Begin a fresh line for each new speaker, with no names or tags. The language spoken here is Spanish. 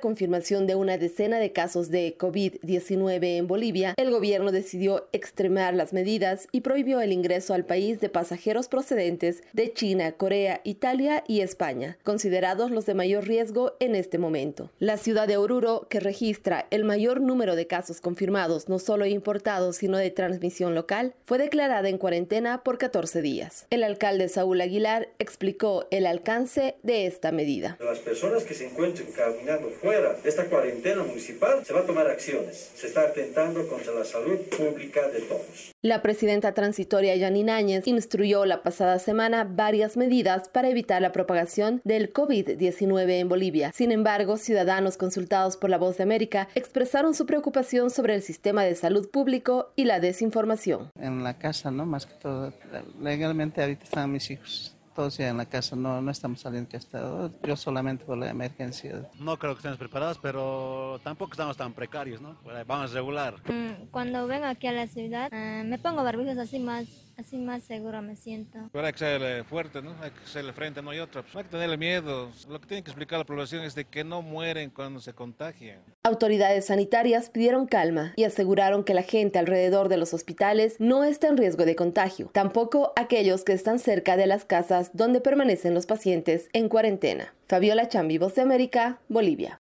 confirmación de una decena de casos de COVID-19 en Bolivia, el gobierno decidió extremar las medidas y prohibió el ingreso al país de pasajeros procedentes de China, Corea, Italia y España, considerados los de mayor riesgo en este momento. La ciudad de Oruro, que registra el mayor número de casos confirmados, no solo importados, sino de transmisión local, fue declarada en cuarentena por 14 días. El alcalde Saúl Aguilar explicó el alcance de esta medida.
Las personas que se encuentren caminando fuera de esta cuarentena municipal se va a tomar acciones. Se está atentando contra la salud pública de todos.
La presidenta transitoria Yanine Áñez instruyó la pasada semana varias medidas para evitar la propagación del COVID-19 en Bolivia. Sin embargo, ciudadanos consultados por la Voz de América expresaron su preocupación sobre el sistema de salud público y la desinformación.
En la casa, ¿no? Más que todo, legalmente ahorita están mis hijos todos ya en la casa, no, no estamos saliendo que hasta yo solamente por la emergencia.
No creo que estemos preparados, pero tampoco estamos tan precarios, ¿no? Vamos a regular.
Mm, cuando vengo aquí a la ciudad, eh, me pongo barbijos así más así más seguro me siento.
Pero hay que ser fuerte, ¿no? Hay que serle frente, no hay otra. No hay que tenerle miedo. Lo que tiene que explicar a la población es de que no mueren cuando se contagian.
Autoridades sanitarias pidieron calma y aseguraron que la gente alrededor de los hospitales no está en riesgo de contagio. Tampoco aquellos que están cerca de las casas donde permanecen los pacientes en cuarentena. Fabiola Chambi, Voz de América, Bolivia.